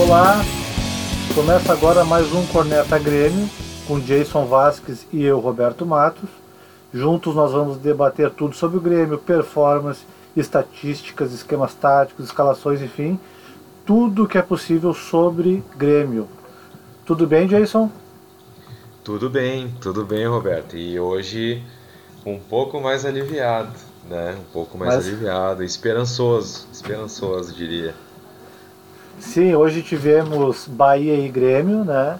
Olá, começa agora mais um Corneta Grêmio com Jason Vasques e eu, Roberto Matos. Juntos nós vamos debater tudo sobre o Grêmio, performance, estatísticas, esquemas táticos, escalações, enfim, tudo que é possível sobre Grêmio. Tudo bem, Jason? Tudo bem, tudo bem, Roberto. E hoje um pouco mais aliviado, né? Um pouco mais Mas... aliviado, esperançoso, esperançoso, diria. Sim, hoje tivemos Bahia e Grêmio, né?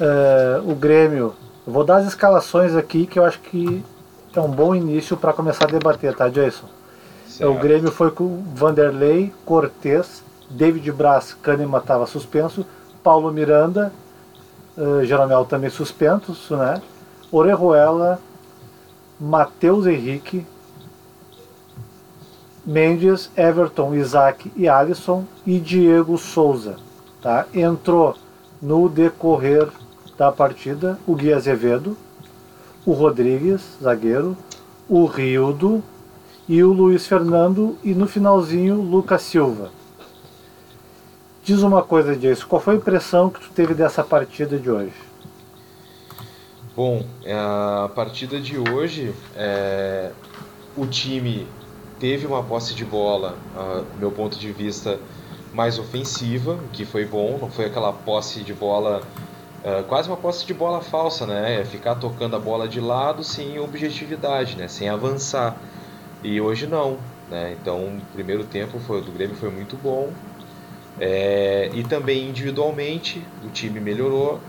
Uh, o Grêmio, vou dar as escalações aqui que eu acho que é um bom início para começar a debater, tá, Jason? Certo. O Grêmio foi com Vanderlei, Cortez, David Braz, Kahneman estava suspenso, Paulo Miranda, uh, Jeromel também suspenso, né? Orejuela, Matheus Henrique, Mendes, Everton, Isaac e Alisson e Diego Souza. Tá? Entrou no decorrer da partida o Gui Azevedo, o Rodrigues, zagueiro, o Rildo e o Luiz Fernando e no finalzinho Lucas Silva. Diz uma coisa disso, qual foi a impressão que tu teve dessa partida de hoje? Bom, a partida de hoje, é, o time teve uma posse de bola, do meu ponto de vista, mais ofensiva, que foi bom, não foi aquela posse de bola, é, quase uma posse de bola falsa, né? É ficar tocando a bola de lado sem objetividade, né? Sem avançar. E hoje não, né? Então, o primeiro tempo foi, do Grêmio foi muito bom. É, e também individualmente o time melhorou.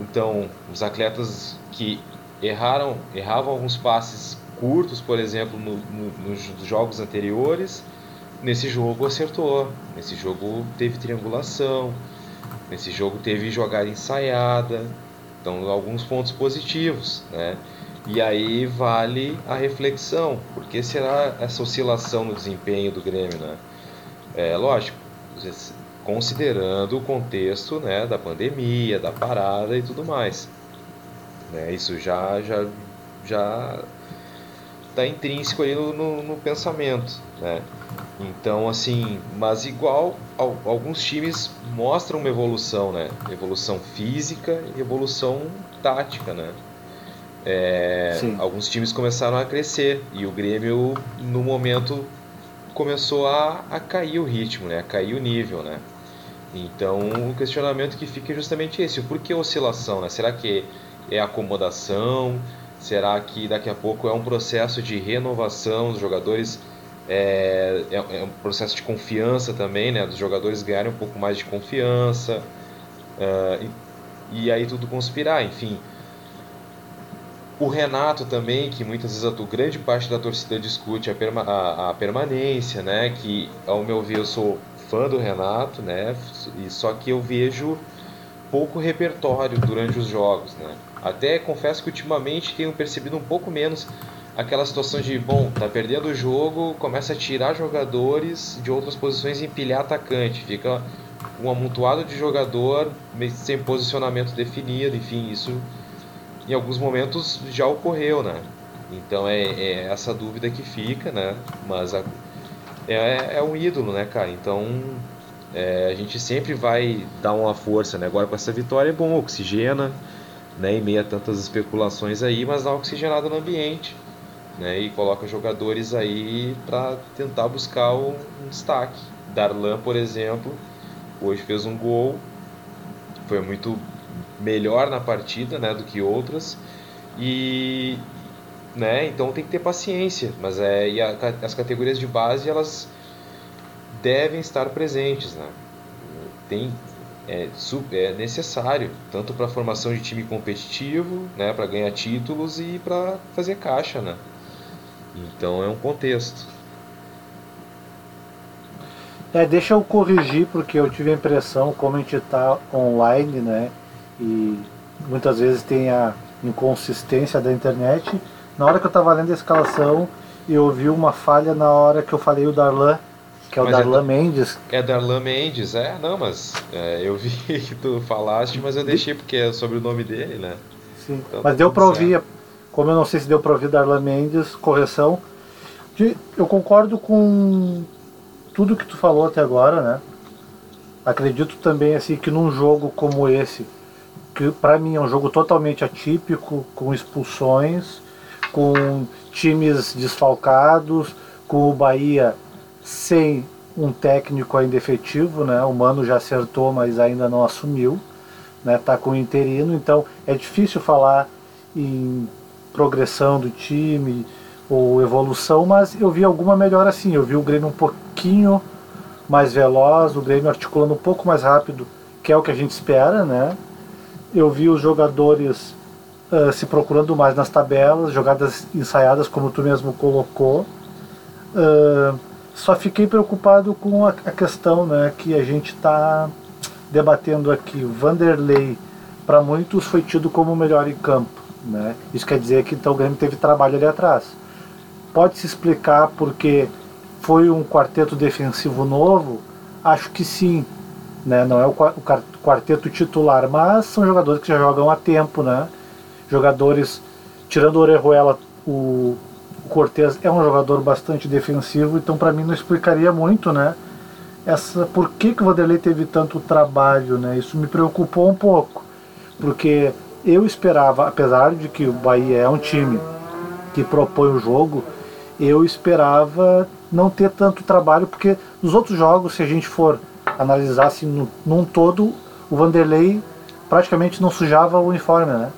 Então, os atletas que erraram, erravam alguns passes curtos, por exemplo, no, no, nos jogos anteriores, nesse jogo acertou. Nesse jogo teve triangulação, nesse jogo teve jogada ensaiada. Então, alguns pontos positivos, né? E aí vale a reflexão, por que será essa oscilação no desempenho do Grêmio, né? É lógico, considerando o contexto né, da pandemia, da parada e tudo mais. Né, isso já já já está intrínseco aí no, no, no, pensamento, né? Então assim, mas igual alguns times mostram uma evolução, né? Evolução física e evolução tática, né? É, alguns times começaram a crescer e o Grêmio no momento começou a, a cair o ritmo, né? A cair o nível, né? Então, o questionamento que fica é justamente esse: por que oscilação? Né? Será que é acomodação? Será que daqui a pouco é um processo de renovação dos jogadores? É, é, é um processo de confiança também, né? Dos jogadores ganharem um pouco mais de confiança uh, e, e, aí tudo conspirar, enfim. O Renato também, que muitas vezes a grande parte da torcida discute a, perma, a, a permanência, né? Que ao meu ver eu sou fã do Renato, né? E só que eu vejo pouco repertório durante os jogos, né? Até confesso que ultimamente tenho percebido um pouco menos aquela situação de, bom, tá perdendo o jogo, começa a tirar jogadores de outras posições e empilhar atacante, fica um amontoado de jogador sem posicionamento definido, enfim, isso em alguns momentos já ocorreu, né? Então é, é essa dúvida que fica, né? Mas a, é, é um ídolo, né, cara? Então é, a gente sempre vai dar uma força, né? Agora com essa vitória é bom, oxigena, né? Em meio a tantas especulações aí, mas dá uma oxigenada no ambiente, né? E coloca jogadores aí para tentar buscar um, um destaque. Darlan, por exemplo, hoje fez um gol, foi muito melhor na partida, né, do que outras. E, né? Então tem que ter paciência, mas é e a, as categorias de base elas devem estar presentes, né? Tem é, é necessário tanto para a formação de time competitivo, né, para ganhar títulos e para fazer caixa, né? Então é um contexto. É, deixa eu corrigir porque eu tive a impressão como a gente está online, né? E muitas vezes tem a inconsistência da internet na hora que eu estava lendo a escalação, eu ouvi uma falha na hora que eu falei o Darlan, que é o mas é Darlan é, Mendes. É Darlan Mendes, é? Não, mas é, eu vi que tu falaste, mas eu deixei porque é sobre o nome dele, né? Sim, então, mas deu para ouvir, como eu não sei se deu para ouvir Darlan Mendes, correção. Eu concordo com tudo que tu falou até agora, né? Acredito também assim que num jogo como esse, que para mim é um jogo totalmente atípico, com expulsões, com times desfalcados, com o Bahia sem um técnico ainda efetivo, né? O Mano já acertou, mas ainda não assumiu, né? Tá com o interino, então é difícil falar em progressão do time ou evolução, mas eu vi alguma melhora sim. Eu vi o Grêmio um pouquinho mais veloz, o Grêmio articulando um pouco mais rápido, que é o que a gente espera, né? Eu vi os jogadores uh, se procurando mais nas tabelas, jogadas ensaiadas, como tu mesmo colocou. Uh, só fiquei preocupado com a, a questão né, que a gente está debatendo aqui. O Vanderlei, para muitos, foi tido como o melhor em campo. Né? Isso quer dizer que então o Grêmio teve trabalho ali atrás. Pode se explicar porque foi um quarteto defensivo novo? Acho que sim. Né? Não é o quarteto titular, mas são jogadores que já jogam há tempo. Né? Jogadores, tirando o Orejuela, o, o Cortez é um jogador bastante defensivo, então para mim não explicaria muito, né? Essa, por que, que o Vanderlei teve tanto trabalho, né? Isso me preocupou um pouco, porque eu esperava, apesar de que o Bahia é um time que propõe o jogo, eu esperava não ter tanto trabalho, porque nos outros jogos, se a gente for analisar assim, no, num todo, o Vanderlei praticamente não sujava o uniforme, né?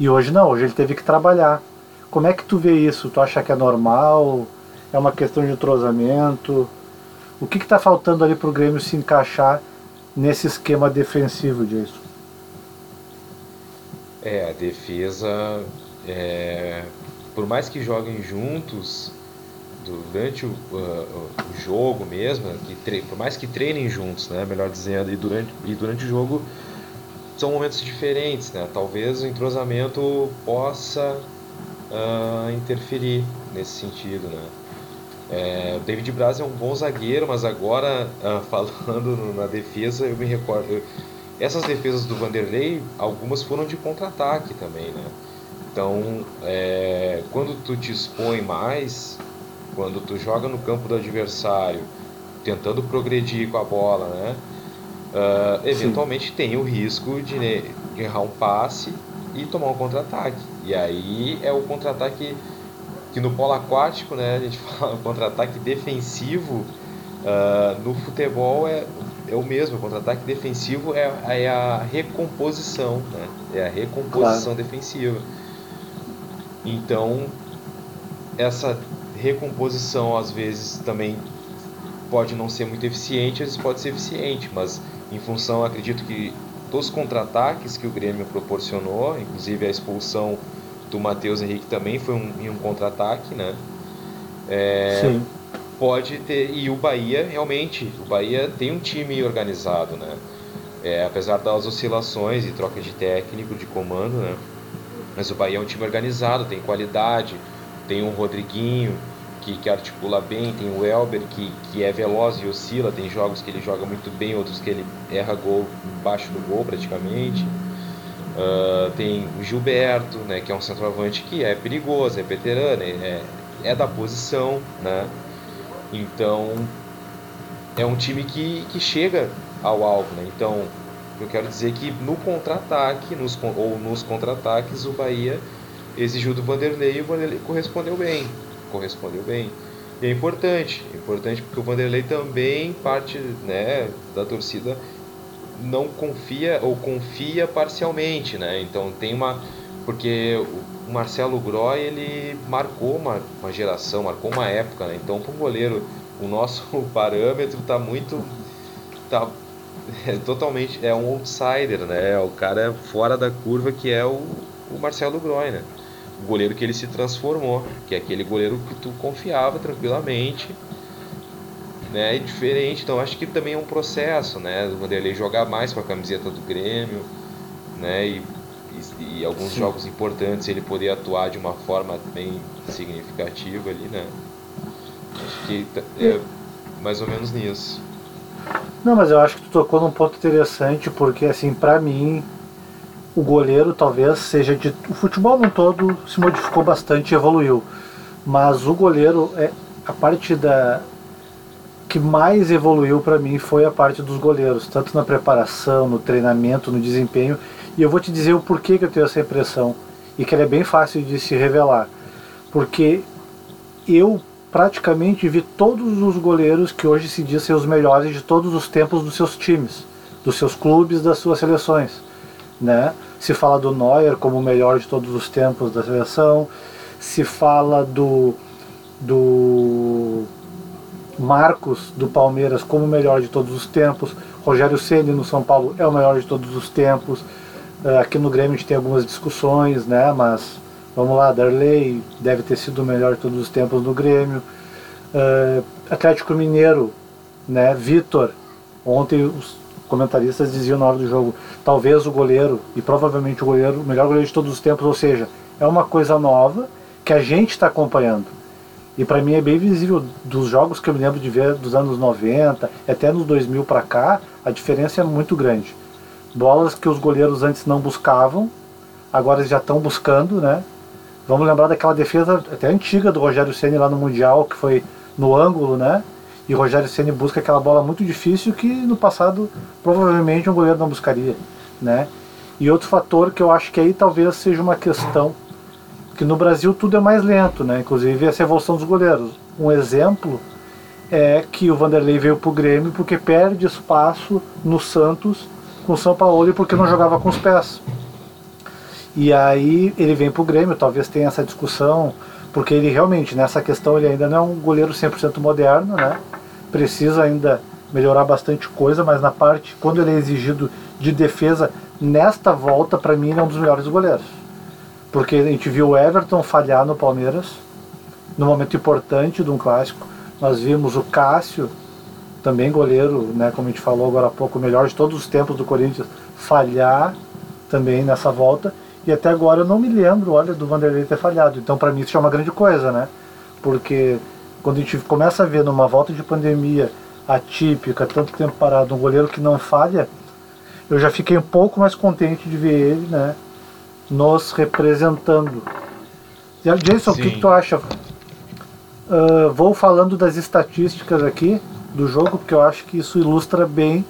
E hoje não, hoje ele teve que trabalhar. Como é que tu vê isso? Tu acha que é normal? É uma questão de entrosamento? O que está faltando ali para o Grêmio se encaixar nesse esquema defensivo disso? É, a defesa, é, por mais que joguem juntos, durante o, uh, o jogo mesmo, que por mais que treinem juntos, né, melhor dizendo, e durante, e durante o jogo são momentos diferentes, né? Talvez o entrosamento possa uh, interferir nesse sentido, né? É, o David Braz é um bom zagueiro, mas agora uh, falando na defesa, eu me recordo. Eu, essas defesas do Vanderlei, algumas foram de contra-ataque também, né? Então, é, quando tu te expõe mais, quando tu joga no campo do adversário, tentando progredir com a bola, né? Uh, eventualmente Sim. tem o risco de né, errar um passe e tomar um contra-ataque. E aí é o contra-ataque que no polo aquático, né, a gente fala contra-ataque defensivo, uh, no futebol é, é o mesmo, o contra-ataque defensivo é, é, a recomposição, né? É a recomposição claro. defensiva. Então, essa recomposição às vezes também pode não ser muito eficiente, às vezes pode ser eficiente, mas em função, acredito que dos contra-ataques que o Grêmio proporcionou, inclusive a expulsão do Matheus Henrique também foi um, um contra-ataque, né? É, Sim. Pode ter, e o Bahia realmente, o Bahia tem um time organizado, né? É, apesar das oscilações e troca de técnico, de comando, né? Mas o Bahia é um time organizado, tem qualidade, tem um Rodriguinho que, que articula bem, tem o Elber que, que é veloz e oscila, tem jogos que ele joga muito bem, outros que ele erra gol embaixo do gol praticamente. Uh, tem o Gilberto, né, que é um centroavante que é perigoso, é veterano, é, é da posição, né? Então é um time que, que chega ao alvo, né? Então eu quero dizer que no contra-ataque, nos, ou nos contra-ataques, o Bahia exigiu do Vanderlei e o Vanderlei correspondeu bem. Correspondeu bem. E é importante, é importante porque o Vanderlei também parte né, da torcida não confia ou confia parcialmente, né? Então tem uma porque o Marcelo Groy ele marcou uma, uma geração, marcou uma época, né? Então para um goleiro o nosso parâmetro está muito tá é, totalmente é um outsider, né? É o cara fora da curva que é o, o Marcelo Groy, né? O goleiro que ele se transformou, que é aquele goleiro que tu confiava tranquilamente, né? E diferente, então acho que também é um processo, né? Do Vanderlei jogar mais com a camiseta do Grêmio, né? E, e, e alguns Sim. jogos importantes ele poder atuar de uma forma bem significativa ali, né? Acho que é mais ou menos nisso. Não, mas eu acho que tu tocou num ponto interessante, porque assim, para mim, o goleiro talvez seja de. O futebol no todo se modificou bastante evoluiu. Mas o goleiro é a parte da. que mais evoluiu para mim foi a parte dos goleiros, tanto na preparação, no treinamento, no desempenho. E eu vou te dizer o porquê que eu tenho essa impressão e que ela é bem fácil de se revelar. Porque eu praticamente vi todos os goleiros que hoje se diz ser os melhores de todos os tempos dos seus times, dos seus clubes, das suas seleções. Né? Se fala do Neuer como o melhor de todos os tempos da seleção, se fala do, do Marcos do Palmeiras como o melhor de todos os tempos, Rogério Ceni no São Paulo é o melhor de todos os tempos. Uh, aqui no Grêmio a gente tem algumas discussões, né? Mas vamos lá, Darley deve ter sido o melhor de todos os tempos no Grêmio. Uh, Atlético Mineiro, né? Vitor. Ontem os comentaristas diziam na hora do jogo, talvez o goleiro e provavelmente o goleiro, o melhor goleiro de todos os tempos, ou seja, é uma coisa nova que a gente está acompanhando. E para mim é bem visível dos jogos que eu me lembro de ver dos anos 90, até nos 2000 para cá, a diferença é muito grande. Bolas que os goleiros antes não buscavam, agora eles já estão buscando, né? Vamos lembrar daquela defesa até antiga do Rogério Ceni lá no Mundial, que foi no ângulo, né? E Rogério Ceni busca aquela bola muito difícil que no passado provavelmente um goleiro não buscaria, né? E outro fator que eu acho que aí talvez seja uma questão que no Brasil tudo é mais lento, né? Inclusive essa evolução dos goleiros. Um exemplo é que o Vanderlei veio para o Grêmio porque perde espaço no Santos com o São Paulo porque não jogava com os pés. E aí ele vem para o Grêmio, talvez tenha essa discussão, porque ele realmente, nessa questão, ele ainda não é um goleiro 100% moderno, né? Precisa ainda melhorar bastante coisa, mas na parte, quando ele é exigido de defesa, nesta volta, para mim, ele é um dos melhores goleiros. Porque a gente viu o Everton falhar no Palmeiras, no momento importante de um clássico. Nós vimos o Cássio, também goleiro, né, como a gente falou agora há pouco, o melhor de todos os tempos do Corinthians, falhar também nessa volta. E até agora eu não me lembro, olha, do Vanderlei ter falhado. Então para mim isso é uma grande coisa, né? Porque quando a gente começa a ver numa volta de pandemia atípica, tanto tempo parado, um goleiro que não falha, eu já fiquei um pouco mais contente de ver ele, né? nos representando. Jason, Sim. o que, que, tu acha? Uh, vou falando das estatísticas aqui do jogo, porque eu acho que isso ilustra bem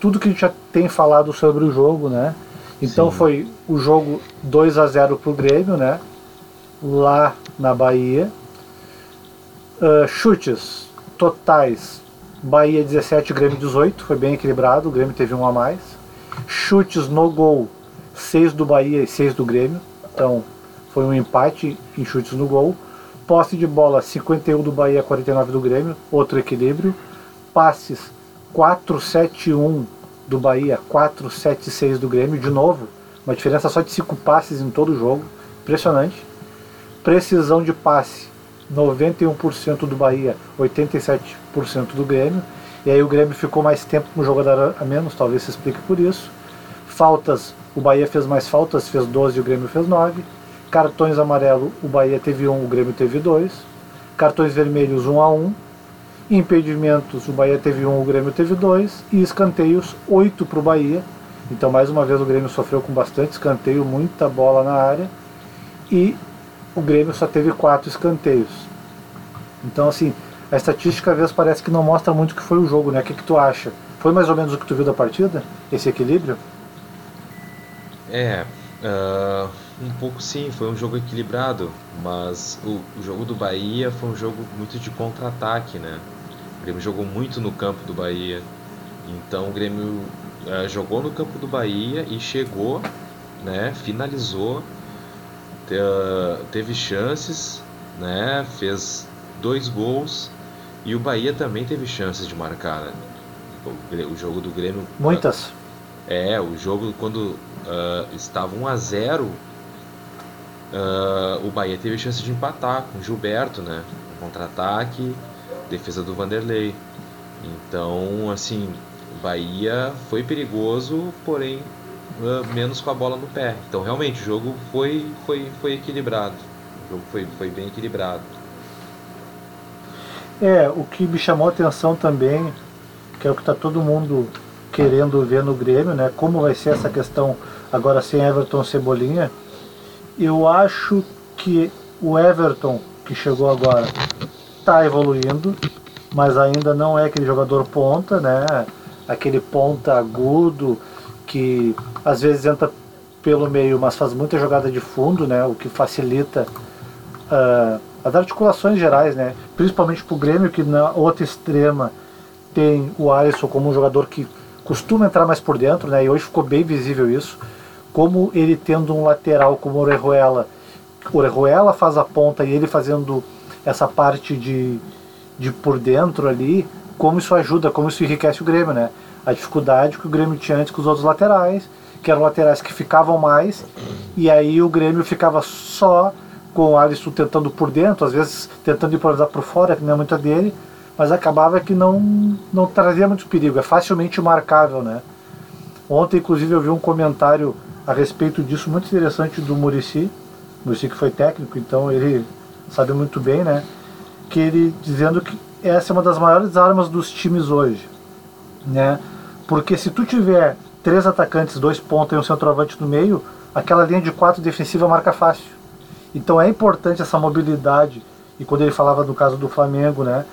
tudo que a gente já tem falado sobre o jogo, né? Então Sim. foi o jogo 2 a 0 para o Grêmio, né? Lá na Bahia. Uh, chutes totais: Bahia 17, Grêmio 18, foi bem equilibrado, o Grêmio teve um a mais. Chutes no gol: 6 do Bahia e 6 do Grêmio. Então foi um empate em chutes no gol. Posse de bola 51 do Bahia, 49 do Grêmio, outro equilíbrio. Passes 4-7-1 do Bahia, 4-7-6 do Grêmio, de novo, uma diferença só de 5 passes em todo o jogo, impressionante. Precisão de passe 91% do Bahia, 87% do Grêmio. E aí o Grêmio ficou mais tempo com o jogador a menos, talvez se explique por isso. Faltas o Bahia fez mais faltas, fez 12 e o Grêmio fez 9. Cartões amarelo, o Bahia teve 1, o Grêmio teve 2. Cartões vermelhos, 1 a 1. Impedimentos, o Bahia teve 1, o Grêmio teve 2. E escanteios, 8 para o Bahia. Então, mais uma vez, o Grêmio sofreu com bastante escanteio, muita bola na área. E o Grêmio só teve 4 escanteios. Então, assim, a estatística às vezes parece que não mostra muito o que foi o jogo, né? O que, que tu acha? Foi mais ou menos o que tu viu da partida? Esse equilíbrio? É, uh, um pouco sim, foi um jogo equilibrado, mas o, o jogo do Bahia foi um jogo muito de contra-ataque, né? O Grêmio jogou muito no campo do Bahia, então o Grêmio uh, jogou no campo do Bahia e chegou, né? Finalizou, te, teve chances, né? Fez dois gols e o Bahia também teve chances de marcar, né? O, o jogo do Grêmio. Muitas. É, o jogo quando uh, estava 1 a 0 uh, o Bahia teve chance de empatar com o Gilberto, né? Contra-ataque, defesa do Vanderlei. Então, assim, o Bahia foi perigoso, porém uh, menos com a bola no pé. Então, realmente, o jogo foi, foi, foi equilibrado. O jogo foi, foi bem equilibrado. É, o que me chamou a atenção também, que é o que está todo mundo querendo ver no Grêmio, né? Como vai ser essa questão agora sem Everton Cebolinha? Eu acho que o Everton que chegou agora está evoluindo, mas ainda não é aquele jogador ponta, né? Aquele ponta agudo que às vezes entra pelo meio, mas faz muita jogada de fundo, né? O que facilita uh, as articulações gerais, né? Principalmente para o Grêmio, que na outra extrema tem o Alisson como um jogador que costuma entrar mais por dentro, né? E hoje ficou bem visível isso. Como ele tendo um lateral como o Orejuela, o Orejuela faz a ponta e ele fazendo essa parte de, de por dentro ali, como isso ajuda, como isso enriquece o Grêmio, né? A dificuldade que o Grêmio tinha antes com os outros laterais, que eram laterais que ficavam mais, e aí o Grêmio ficava só com o Alisson tentando por dentro, às vezes tentando improvisar por fora, que não é muito dele, mas acabava que não, não trazia muito perigo, é facilmente marcável, né? Ontem, inclusive, eu vi um comentário a respeito disso muito interessante do Murici, Murici que foi técnico, então ele sabe muito bem, né? Que ele dizendo que essa é uma das maiores armas dos times hoje, né? Porque se tu tiver três atacantes, dois pontos e um centroavante no meio, aquela linha de quatro defensiva marca fácil. Então é importante essa mobilidade. E quando ele falava do caso do Flamengo, né?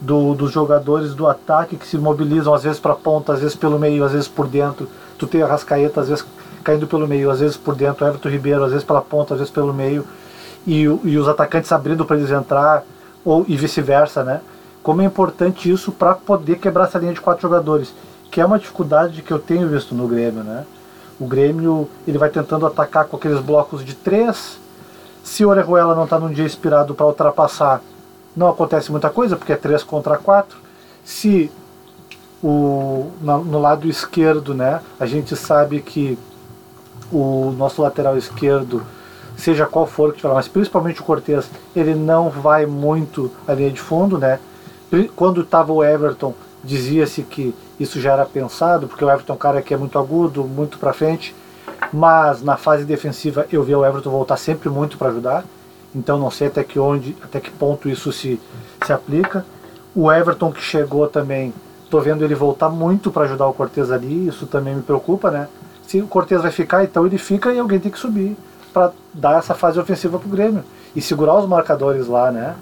Do, dos jogadores do ataque que se mobilizam às vezes para ponta, às vezes pelo meio, às vezes por dentro. Tu tem a Rascaeta, às vezes caindo pelo meio, às vezes por dentro, Everton Ribeiro, às vezes pela ponta, às vezes pelo meio, e, e os atacantes abrindo para eles entrar, ou e vice-versa, né? Como é importante isso para poder quebrar essa linha de quatro jogadores, que é uma dificuldade que eu tenho visto no Grêmio, né? O Grêmio ele vai tentando atacar com aqueles blocos de três. Se o Orejuela não está num dia inspirado para ultrapassar, não acontece muita coisa, porque é três contra quatro. Se o, no, no lado esquerdo, né, a gente sabe que o nosso lateral esquerdo, seja qual for que tiver, mas principalmente o Cortez, ele não vai muito à linha de fundo, né? Quando estava o Everton, dizia-se que isso já era pensado, porque o Everton é um cara que é muito agudo, muito para frente, mas na fase defensiva eu vi o Everton voltar sempre muito para ajudar, então não sei até que onde, até que ponto isso se, se aplica. O Everton que chegou também, tô vendo ele voltar muito para ajudar o Cortez ali, isso também me preocupa, né? Se o Cortez vai ficar, então ele fica e alguém tem que subir para dar essa fase ofensiva pro Grêmio e segurar os marcadores lá, né?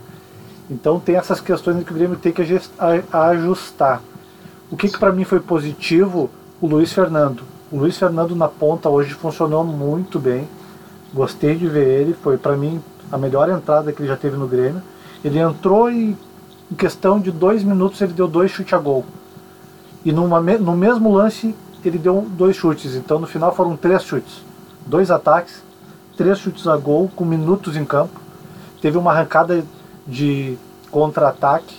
Então tem essas questões que o Grêmio tem que ajustar. O que, que para mim foi positivo? O Luiz Fernando. O Luiz Fernando na ponta hoje funcionou muito bem. Gostei de ver ele. Foi para mim a melhor entrada que ele já teve no Grêmio. Ele entrou e em questão de dois minutos ele deu dois chutes a gol. E numa, no mesmo lance ele deu dois chutes. Então no final foram três chutes. Dois ataques, três chutes a gol com minutos em campo. Teve uma arrancada de contra-ataque,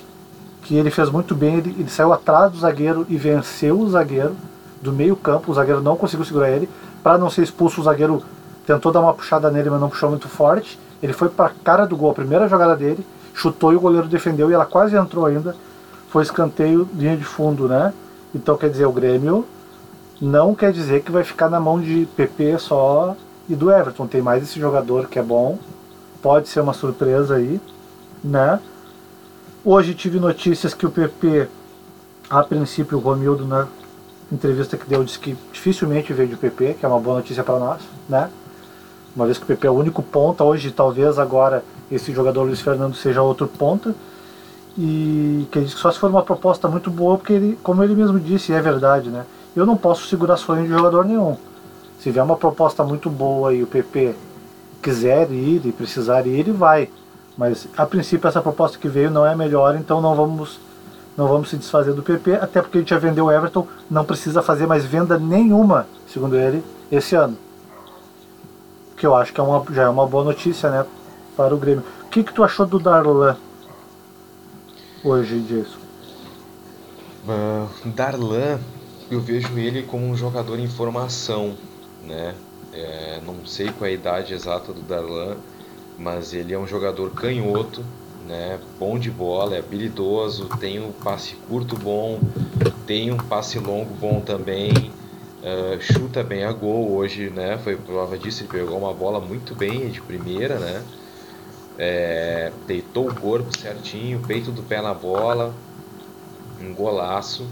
que ele fez muito bem. Ele, ele, saiu atrás do zagueiro e venceu o zagueiro do meio-campo. O zagueiro não conseguiu segurar ele. Para não ser expulso, o zagueiro tentou dar uma puxada nele, mas não puxou muito forte. Ele foi para a cara do gol, a primeira jogada dele, chutou e o goleiro defendeu e ela quase entrou ainda. Foi escanteio, linha de fundo, né? Então quer dizer, o Grêmio não quer dizer que vai ficar na mão de PP só e do Everton. Tem mais esse jogador que é bom. Pode ser uma surpresa aí né? Hoje tive notícias que o PP, a princípio, o Romildo, na entrevista que deu, disse que dificilmente veio de PP, que é uma boa notícia para nós, né? Uma vez que o PP é o único ponta, hoje talvez agora esse jogador Luiz Fernando seja outro ponta. E que ele disse que só se for uma proposta muito boa, porque ele, como ele mesmo disse, é verdade, né? Eu não posso segurar sonho de jogador nenhum. Se vier uma proposta muito boa e o PP quiser ir e precisar ir, ele vai. Mas a princípio essa proposta que veio não é melhor, então não vamos não vamos se desfazer do PP, até porque a gente já vendeu o Everton, não precisa fazer mais venda nenhuma, segundo ele, esse ano. Que eu acho que é uma, já é uma boa notícia, né, para o Grêmio. O que, que tu achou do Darlan hoje, Jason? Uh, Darlan, eu vejo ele como um jogador em formação, né? É, não sei qual é a idade exata do Darlan, mas ele é um jogador canhoto, né? Bom de bola, é habilidoso, tem um passe curto bom, tem um passe longo bom também, uh, chuta bem a gol hoje, né? Foi prova disso, ele pegou uma bola muito bem de primeira, né? É, deitou o corpo certinho, peito do pé na bola, um golaço.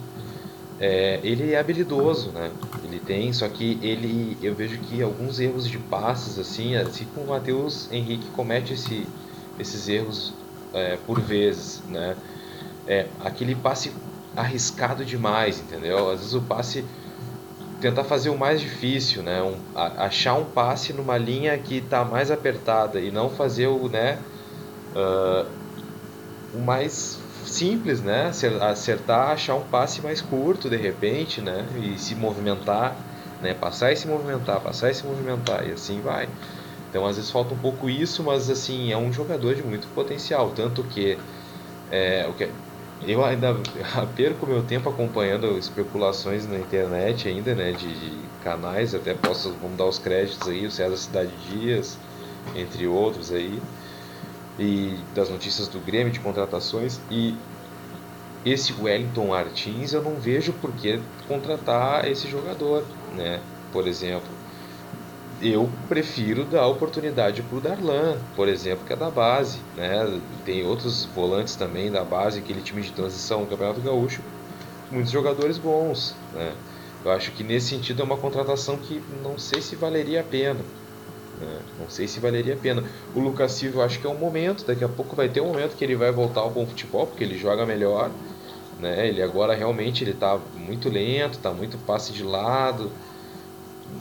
É, ele é habilidoso, né? Ele tem, só que ele, eu vejo que alguns erros de passes, assim, assim como o Matheus Henrique comete esse, esses erros é, por vezes, né? é aquele passe arriscado demais, entendeu? Às vezes o passe tentar fazer o mais difícil, né? Um, a, achar um passe numa linha que está mais apertada e não fazer o, né? Uh, o mais simples, né? Acertar, achar um passe mais curto de repente, né? E se movimentar, né? Passar e se movimentar, passar e se movimentar e assim vai. Então às vezes falta um pouco isso, mas assim é um jogador de muito potencial, tanto que é, o que eu ainda perco meu tempo acompanhando especulações na internet ainda, né, de, de canais, até posso, vamos dar os créditos aí, o César Cidade Dias, entre outros aí, e das notícias do Grêmio de contratações, e esse Wellington Martins eu não vejo por que contratar esse jogador, né, por exemplo eu prefiro dar oportunidade para o Darlan, por exemplo, que é da base. Né? Tem outros volantes também da base, aquele time de transição do Campeonato Gaúcho, muitos jogadores bons. Né? Eu acho que nesse sentido é uma contratação que não sei se valeria a pena. Né? Não sei se valeria a pena. O Lucas Silva acho que é um momento, daqui a pouco vai ter um momento que ele vai voltar ao bom futebol, porque ele joga melhor. Né? Ele agora realmente ele está muito lento, está muito passe de lado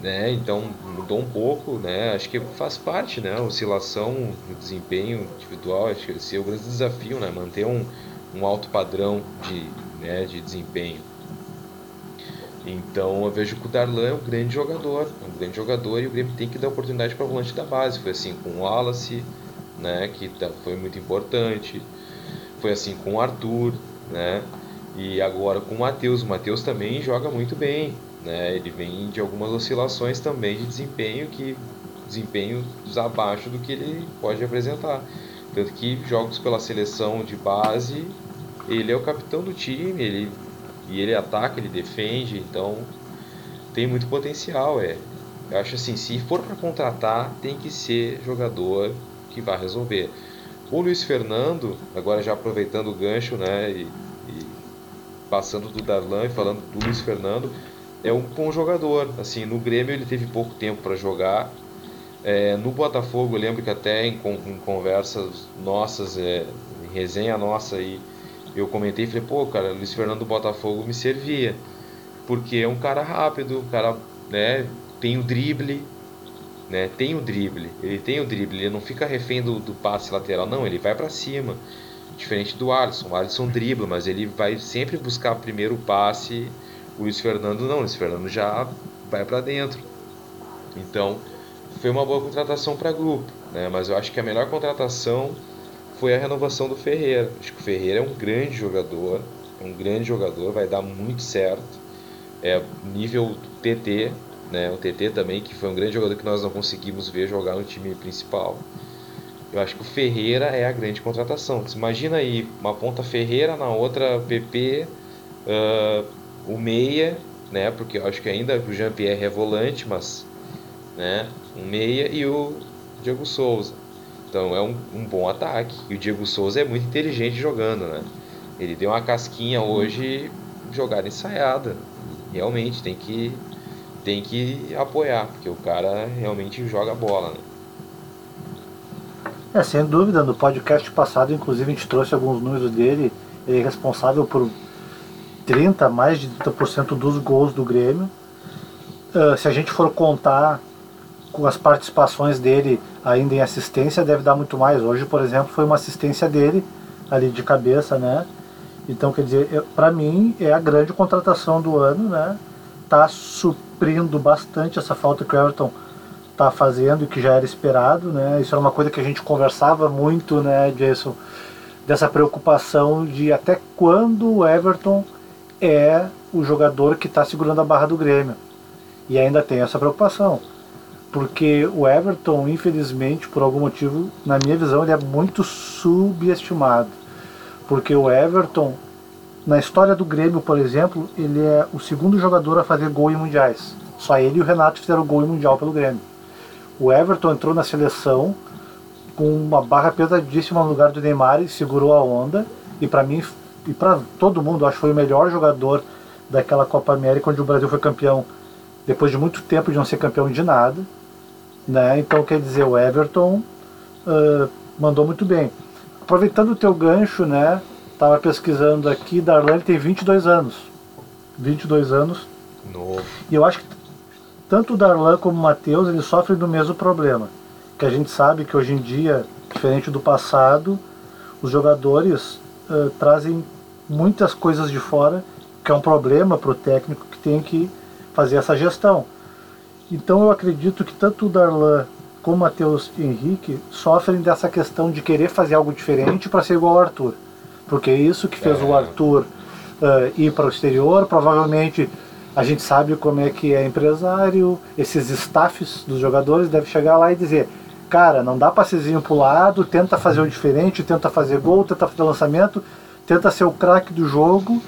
né? Então mudou um pouco, né? Acho que faz parte, né? Oscilação no desempenho individual, acho que esse é o grande desafio, né? Manter um, um alto padrão de, né, de desempenho. Então eu vejo que o Darlan é um grande jogador, um grande jogador e o Grêmio tem que dar oportunidade para o volante da base. Foi assim com o Wallace, né? Que tá, foi muito importante. Foi assim com o Arthur, né? E agora com o Matheus. O Matheus também joga muito bem, né? Ele vem de algumas oscilações também de desempenho que desempenhos abaixo do que ele pode apresentar. Tanto que jogos pela seleção de base, ele é o capitão do time, ele e ele ataca, ele defende, então tem muito potencial, é. Eu acho assim, se for para contratar, tem que ser jogador que vai resolver. O Luiz Fernando, agora já aproveitando o gancho, né, e, e passando do Darlan e falando do Luiz Fernando, é um bom jogador. Assim, no Grêmio ele teve pouco tempo para jogar. É, no Botafogo, eu lembro que até em, em conversas nossas, é, em resenha nossa aí, eu comentei e falei, pô, cara, Luiz Fernando do Botafogo me servia. Porque é um cara rápido, um cara, né, tem o drible, né, tem o drible, ele tem o drible, ele não fica refém do, do passe lateral, não, ele vai para cima. Diferente do Alisson, o Alisson dribla, mas ele vai sempre buscar primeiro passe o Luiz Fernando não, o Luiz Fernando já vai para dentro. Então, foi uma boa contratação para grupo, né? Mas eu acho que a melhor contratação foi a renovação do Ferreira. Acho que o Ferreira é um grande jogador, é um grande jogador, vai dar muito certo. É nível TT, né? O TT também que foi um grande jogador que nós não conseguimos ver jogar no time principal. Eu acho que o Ferreira é a grande contratação. Imagina aí uma ponta Ferreira na outra PP, uh, o meia, né? Porque eu acho que ainda o Jean-Pierre é volante, mas né? Um meia e o Diego Souza. Então é um, um bom ataque. E o Diego Souza é muito inteligente jogando, né? Ele deu uma casquinha hoje jogada ensaiada. Realmente tem que tem que apoiar, porque o cara realmente joga bola, né? É, sem dúvida, no podcast passado, inclusive, a gente trouxe alguns números dele. Ele é responsável por 30, mais de 30% dos gols do Grêmio. Uh, se a gente for contar com as participações dele ainda em assistência, deve dar muito mais. Hoje, por exemplo, foi uma assistência dele ali de cabeça, né? Então, quer dizer, para mim é a grande contratação do ano, né? Tá suprindo bastante essa falta que o Everton tá fazendo e que já era esperado, né? Isso era uma coisa que a gente conversava muito, né, Jason, dessa preocupação de até quando o Everton é o jogador que está segurando a barra do Grêmio. E ainda tem essa preocupação. Porque o Everton, infelizmente, por algum motivo, na minha visão, ele é muito subestimado. Porque o Everton, na história do Grêmio, por exemplo, ele é o segundo jogador a fazer gol em mundiais. Só ele e o Renato fizeram gol em mundial pelo Grêmio. O Everton entrou na seleção com uma barra pesadíssima no lugar do Neymar e segurou a onda. E para mim e para todo mundo, acho que foi o melhor jogador daquela Copa América onde o Brasil foi campeão depois de muito tempo de não ser campeão de nada. Né? Então, quer dizer, o Everton uh, mandou muito bem. Aproveitando o teu gancho, né, Tava pesquisando aqui, Darlan tem 22 anos. 22 anos. Novo. E eu acho que tanto o Darlan como o Matheus, eles sofrem do mesmo problema. Que a gente sabe que hoje em dia, diferente do passado, os jogadores uh, trazem muitas coisas de fora, que é um problema para o técnico que tem que fazer essa gestão. Então eu acredito que tanto o Darlan como o Matheus Henrique sofrem dessa questão de querer fazer algo diferente para ser igual ao Arthur. Porque é isso que fez é. o Arthur uh, ir para o exterior. Provavelmente a gente sabe como é que é empresário, esses staffs dos jogadores devem chegar lá e dizer: cara, não dá passezinho para o lado, tenta fazer o diferente, tenta fazer gol, tenta fazer lançamento, tenta ser o craque do jogo,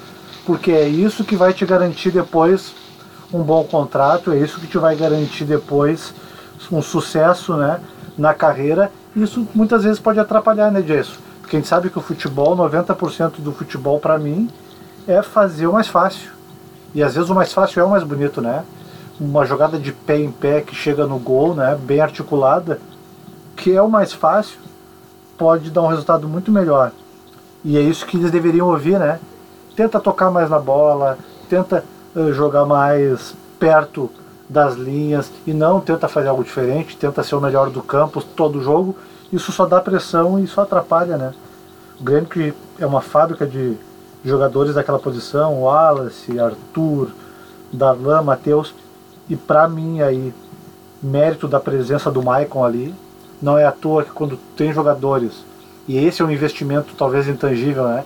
porque é isso que vai te garantir depois um bom contrato, é isso que te vai garantir depois um sucesso né, na carreira. Isso muitas vezes pode atrapalhar, né, Jason? Porque a gente sabe que o futebol, 90% do futebol para mim, é fazer o mais fácil. E às vezes o mais fácil é o mais bonito, né? Uma jogada de pé em pé que chega no gol, né, bem articulada, que é o mais fácil, pode dar um resultado muito melhor. E é isso que eles deveriam ouvir, né? Tenta tocar mais na bola, tenta jogar mais perto das linhas e não tenta fazer algo diferente, tenta ser o melhor do campo todo jogo. Isso só dá pressão e só atrapalha, né? O Grêmio que é uma fábrica de jogadores daquela posição, Wallace, Arthur, Darlan, Matheus, e para mim aí mérito da presença do Maicon ali. Não é à toa que quando tem jogadores, e esse é um investimento talvez intangível, né?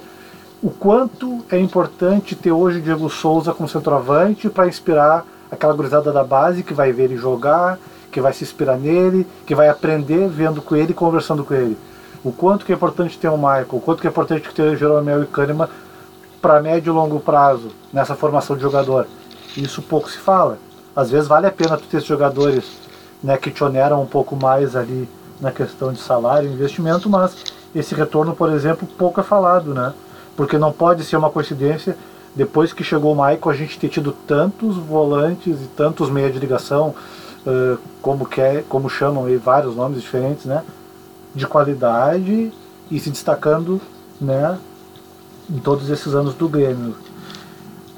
O quanto é importante ter hoje o Diego Souza como centroavante para inspirar aquela gurizada da base que vai ver ele jogar, que vai se inspirar nele, que vai aprender vendo com ele conversando com ele. O quanto que é importante ter o Michael, o quanto que é importante ter o Jeromel e Kahneman para médio e longo prazo nessa formação de jogador. Isso pouco se fala. Às vezes vale a pena tu ter esses jogadores né, que te oneram um pouco mais ali na questão de salário e investimento, mas esse retorno, por exemplo, pouco é falado, né? Porque não pode ser uma coincidência depois que chegou o Michael, a gente ter tido tantos volantes e tantos meias de ligação, uh, como, quer, como chamam aí, vários nomes diferentes, né? De qualidade e se destacando, né? Em todos esses anos do Grêmio.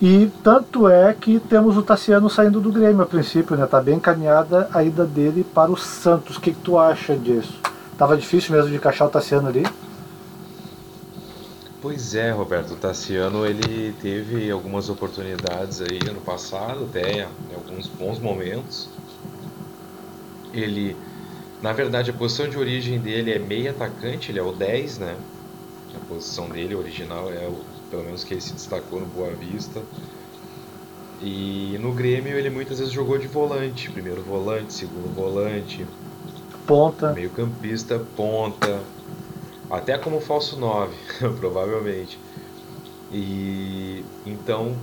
E tanto é que temos o Tassiano saindo do Grêmio a princípio, né? Tá bem encaminhada a ida dele para o Santos. O que, que tu acha disso? Tava difícil mesmo de encaixar o Tassiano ali? Pois é, Roberto, o Tassiano ele teve algumas oportunidades aí ano passado, até em alguns bons momentos. Ele, na verdade, a posição de origem dele é meio atacante, ele é o 10, né? A posição dele original é o, pelo menos que ele se destacou no Boa Vista. E no Grêmio ele muitas vezes jogou de volante, primeiro volante, segundo volante, ponta, meio-campista, ponta até como falso 9, provavelmente. E então,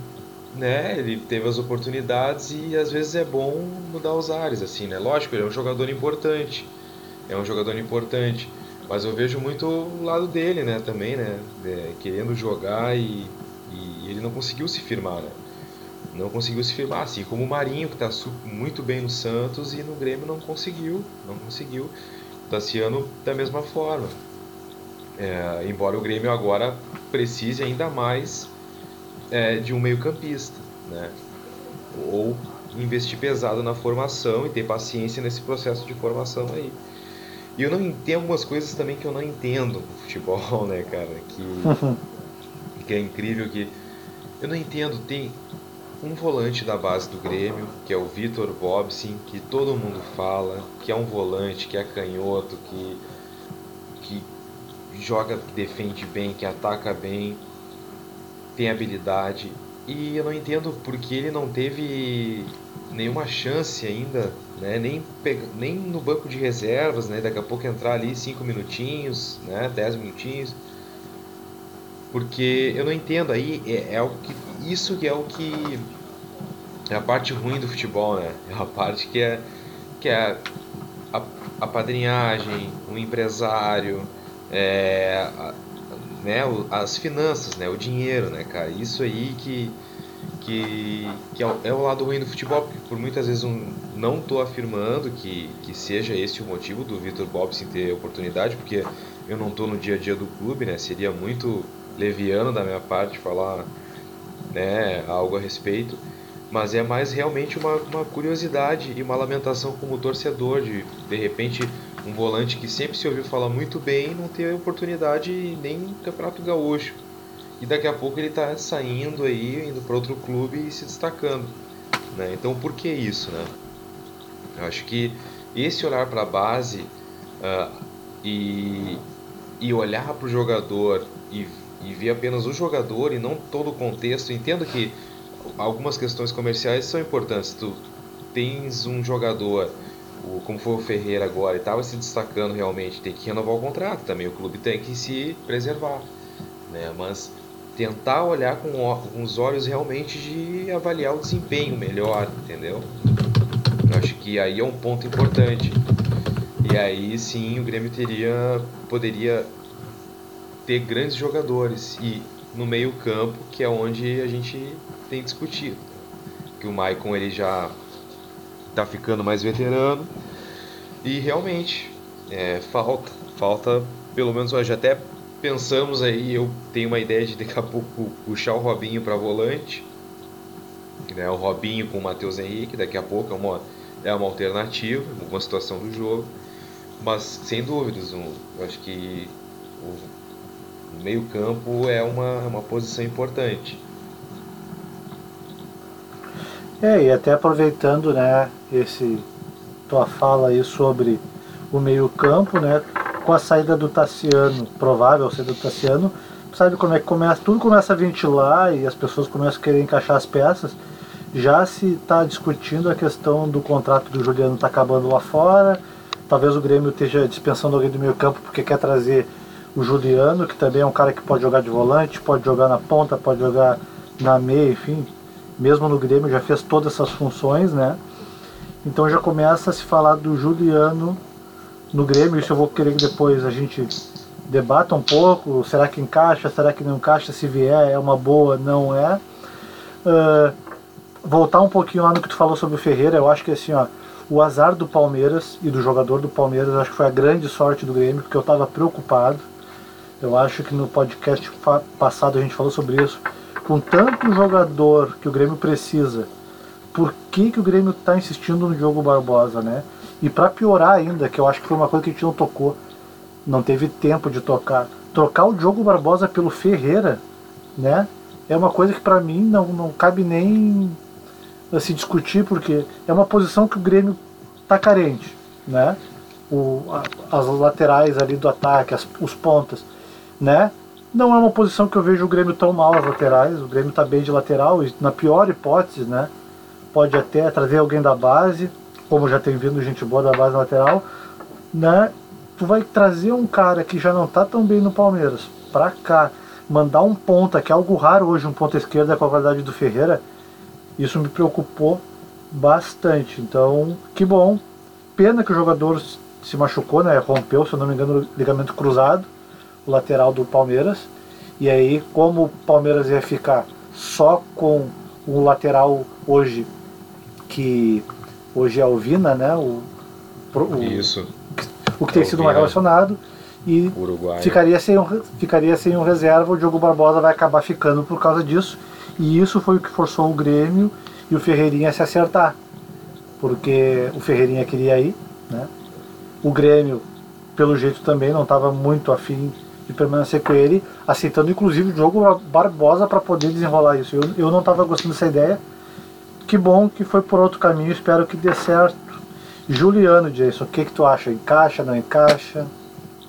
né, ele teve as oportunidades e às vezes é bom mudar os ares, assim, né? Lógico, ele é um jogador importante, é um jogador importante, mas eu vejo muito o lado dele, né, também, né, é, querendo jogar e, e, ele não conseguiu se firmar, né? Não conseguiu se firmar, assim como o Marinho, que está muito bem no Santos e no Grêmio não conseguiu, não conseguiu. Tassiano da mesma forma. É, embora o Grêmio agora precise ainda mais é, de um meio-campista, né? Ou investir pesado na formação e ter paciência nesse processo de formação aí. E eu não entendo algumas coisas também que eu não entendo no futebol, né, cara? Que, que é incrível que. Eu não entendo, tem um volante da base do Grêmio, que é o Vitor Bobsin, que todo mundo fala, que é um volante, que é canhoto, que, que joga, defende bem, que ataca bem, tem habilidade. E eu não entendo porque ele não teve nenhuma chance ainda, né? nem, nem no banco de reservas, né? daqui a pouco entrar ali 5 minutinhos, né? 10 minutinhos. Porque eu não entendo aí, é, é que, isso que é o que é a parte ruim do futebol, né? É a parte que é, que é a, a padrinhagem, o empresário, é, né, as finanças, né, o dinheiro, né, cara? Isso aí que, que, que é, o, é lado ruim do futebol, porque por muitas vezes um, não estou afirmando que, que seja esse o motivo do Vitor Bobson ter oportunidade, porque eu não estou no dia a dia do clube, né? Seria muito leviano da minha parte falar né, algo a respeito, mas é mais realmente uma, uma curiosidade e uma lamentação como torcedor de de repente um volante que sempre se ouviu falar muito bem não ter oportunidade nem no Campeonato Gaúcho. E daqui a pouco ele está saindo aí, indo para outro clube e se destacando. Né? Então por que isso? Né? Eu acho que esse olhar para a base uh, e, e olhar para o jogador e, e ver apenas o jogador e não todo o contexto. Entendo que algumas questões comerciais são importantes. Tu tens um jogador o, como foi o Ferreira agora, estava se destacando realmente, tem que renovar o contrato também, o clube tem que se preservar, né? Mas tentar olhar com, com os olhos realmente de avaliar o desempenho melhor, entendeu? Eu acho que aí é um ponto importante. E aí sim o Grêmio teria poderia ter grandes jogadores e no meio campo que é onde a gente tem discutido que o Maicon ele já tá ficando mais veterano. E realmente, é, falta, falta, pelo menos hoje até pensamos aí, eu tenho uma ideia de daqui a pouco puxar o Robinho para volante. Né, o Robinho com o Matheus Henrique, daqui a pouco é uma, é uma alternativa, uma situação do jogo. Mas sem dúvidas, um, eu acho que o meio campo é uma, uma posição importante. É, e até aproveitando, né, esse tua fala aí sobre o meio-campo, né, com a saída do Tassiano, provável saída do Tassiano, sabe como é que começa, tudo começa a ventilar e as pessoas começam a querer encaixar as peças. Já se está discutindo a questão do contrato do Juliano tá acabando lá fora. Talvez o Grêmio esteja dispensando alguém do meio campo porque quer trazer o Juliano, que também é um cara que pode jogar de volante, pode jogar na ponta, pode jogar na meia, enfim, mesmo no Grêmio já fez todas essas funções, né? Então já começa a se falar do Juliano no Grêmio, isso eu vou querer que depois a gente debata um pouco, será que encaixa, será que não encaixa, se vier é uma boa, não é. Uh, voltar um pouquinho lá no que tu falou sobre o Ferreira, eu acho que assim, ó, o azar do Palmeiras e do jogador do Palmeiras, acho que foi a grande sorte do Grêmio, porque eu estava preocupado. Eu acho que no podcast passado a gente falou sobre isso com tanto jogador que o Grêmio precisa, por que, que o Grêmio está insistindo no Diogo Barbosa, né? E para piorar ainda, que eu acho que foi uma coisa que a gente não tocou, não teve tempo de tocar, trocar o Diogo Barbosa pelo Ferreira, né? É uma coisa que para mim não, não cabe nem se assim, discutir, porque é uma posição que o Grêmio está carente, né? O, a, as laterais ali do ataque, as, os pontas, né? Não é uma posição que eu vejo o Grêmio tão mal as laterais. O Grêmio está bem de lateral e na pior hipótese, né? Pode até trazer alguém da base, como já tem vindo gente boa da base lateral, né? Tu vai trazer um cara que já não está tão bem no Palmeiras para cá, mandar um ponta, que é algo raro hoje, um ponta esquerda com a qualidade do Ferreira. Isso me preocupou bastante. Então, que bom. Pena que o jogador se machucou, né? Rompeu, se eu não me engano, o ligamento cruzado lateral do Palmeiras. E aí, como o Palmeiras ia ficar só com o lateral hoje, que hoje é o Vina, né? O, o Isso. O que tem é sido mais relacionado. E ficaria sem, um, ficaria sem um reserva, o Diogo Barbosa vai acabar ficando por causa disso. E isso foi o que forçou o Grêmio e o Ferreirinha a se acertar. Porque o Ferreirinha queria ir, né? O Grêmio, pelo jeito, também não estava muito afim de permanecer com ele, aceitando inclusive o jogo Barbosa para poder desenrolar isso. Eu, eu não estava gostando dessa ideia. Que bom que foi por outro caminho, espero que dê certo. Juliano, Jason, o que, que tu acha? Encaixa, não encaixa?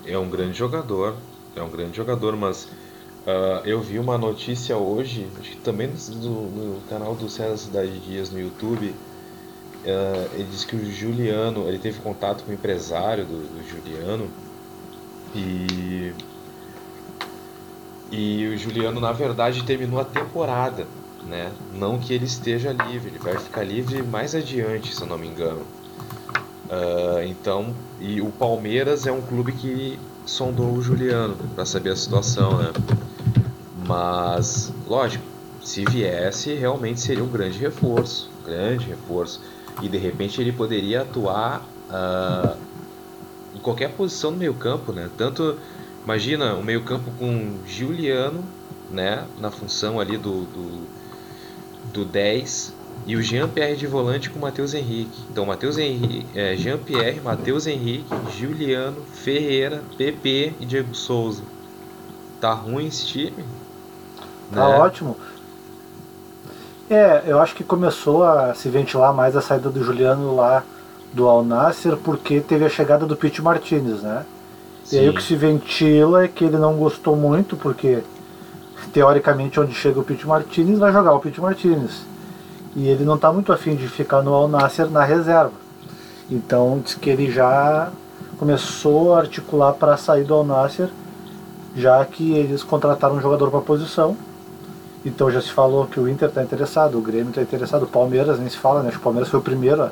É um grande jogador, é um grande jogador, mas uh, eu vi uma notícia hoje, acho que também no, canal do César Cidade Dias no YouTube, uh, ele disse que o Juliano, ele teve contato com o empresário do, do Juliano e e o Juliano, na verdade, terminou a temporada, né? Não que ele esteja livre, ele vai ficar livre mais adiante, se eu não me engano. Uh, então, e o Palmeiras é um clube que sondou o Juliano para saber a situação, né? Mas, lógico, se viesse, realmente seria um grande reforço, grande reforço. E de repente ele poderia atuar uh, em qualquer posição no meio campo, né? Tanto Imagina o meio-campo com Juliano, né, na função ali do, do, do 10, e o Jean-Pierre de volante com o Matheus Henrique. Então, Matheus Henrique, é, Jean-Pierre, Matheus Henrique, Juliano, Ferreira, PP e Diego Souza. Tá ruim esse time? Tá né? ótimo. É, eu acho que começou a se ventilar mais a saída do Juliano lá do Al Nasser porque teve a chegada do Pete Martinez, né? Sim. E aí o que se ventila é que ele não gostou muito, porque teoricamente onde chega o Pete Martinez vai jogar o Pete Martinez. E ele não está muito afim de ficar no Al Nasser na reserva. Então diz que ele já começou a articular para sair do Al Nasser, já que eles contrataram um jogador para a posição. Então já se falou que o Inter está interessado, o Grêmio está interessado, o Palmeiras nem se fala, né? Acho que o Palmeiras foi o primeiro a,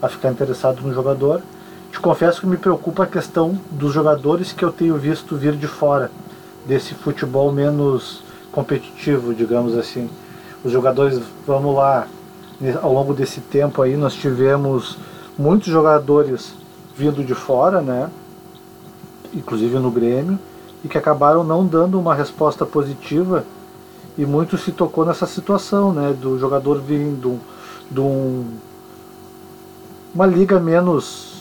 a ficar interessado no jogador. Te confesso que me preocupa a questão dos jogadores que eu tenho visto vir de fora desse futebol menos competitivo, digamos assim. Os jogadores, vamos lá, ao longo desse tempo aí nós tivemos muitos jogadores vindo de fora, né? Inclusive no Grêmio, e que acabaram não dando uma resposta positiva e muito se tocou nessa situação, né? Do jogador vindo de um, uma liga menos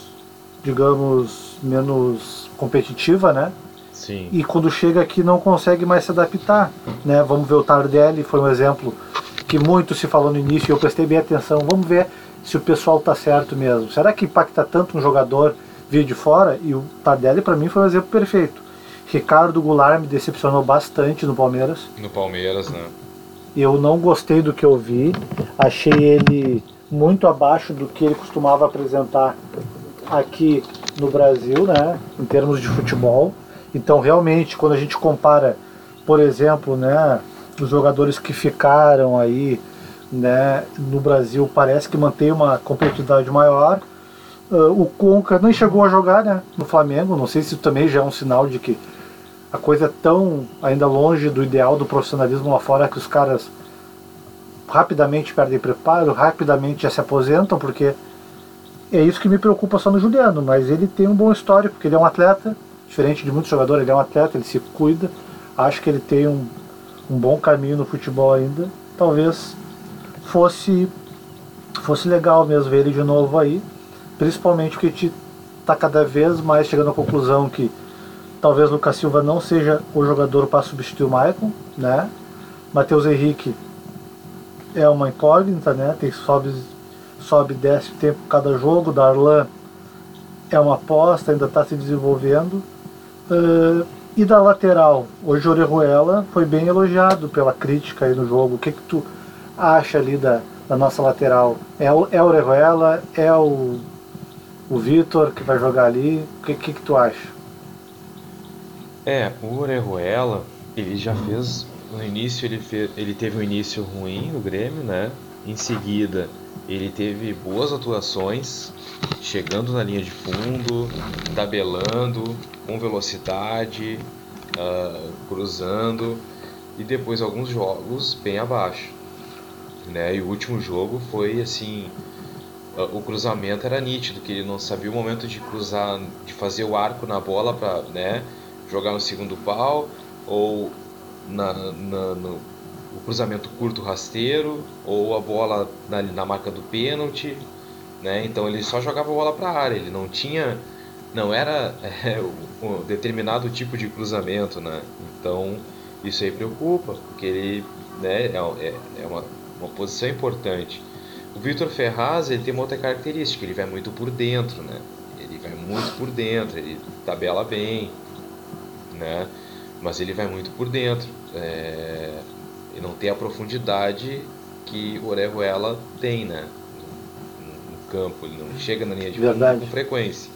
digamos, menos competitiva, né? Sim. E quando chega aqui não consegue mais se adaptar, né? Vamos ver o Tardelli, foi um exemplo que muito se falou no início e eu prestei bem atenção. Vamos ver se o pessoal tá certo mesmo. Será que impacta tanto um jogador vir de fora? E o Tardelli para mim foi um exemplo perfeito. Ricardo Goulart me decepcionou bastante no Palmeiras. No Palmeiras, né? Eu não gostei do que eu vi. Achei ele muito abaixo do que ele costumava apresentar aqui no Brasil, né, em termos de futebol. Então, realmente, quando a gente compara, por exemplo, né, os jogadores que ficaram aí, né, no Brasil, parece que mantém uma competitividade maior. Uh, o Conca nem chegou a jogar, né, no Flamengo. Não sei se também já é um sinal de que a coisa é tão ainda longe do ideal do profissionalismo lá fora que os caras rapidamente perdem preparo, rapidamente já se aposentam porque é isso que me preocupa só no Juliano, mas ele tem um bom histórico, porque ele é um atleta, diferente de muitos jogadores, ele é um atleta, ele se cuida. Acho que ele tem um, um bom caminho no futebol ainda. Talvez fosse fosse legal mesmo ver ele de novo aí, principalmente porque gente está cada vez mais chegando à conclusão que talvez Lucas Silva não seja o jogador para substituir o Maicon, né? Matheus Henrique é uma incógnita, né? Tem sobe sobe e desce o tempo cada jogo. Darlan é uma aposta, ainda está se desenvolvendo. Uh, e da lateral, hoje Orejuela foi bem elogiado pela crítica aí no jogo. O que, que tu acha ali da, da nossa lateral? É o, é o Orejuela? É o, o Vitor que vai jogar ali? O que, que, que tu acha? É, o Orejuela, ele já fez. No início ele, fez, ele teve um início ruim no Grêmio, né? Em seguida ele teve boas atuações, chegando na linha de fundo, tabelando, com velocidade, uh, cruzando, e depois alguns jogos bem abaixo. Né? E o último jogo foi assim, uh, o cruzamento era nítido, que ele não sabia o momento de cruzar, de fazer o arco na bola para né, jogar no segundo pau, ou na, na no, o cruzamento curto rasteiro ou a bola na, na marca do pênalti, né? Então ele só jogava a bola para a área, ele não tinha, não era é, um determinado tipo de cruzamento, né? Então isso aí preocupa, porque ele né, é, é, é uma, uma posição importante. O Vitor Ferraz ele tem uma outra característica, ele vai muito por dentro, né? Ele vai muito por dentro, ele tabela bem, né? Mas ele vai muito por dentro. É, e não tem a profundidade que o Orejuela tem, né? No, campo, ele não chega na linha de fundo com frequência.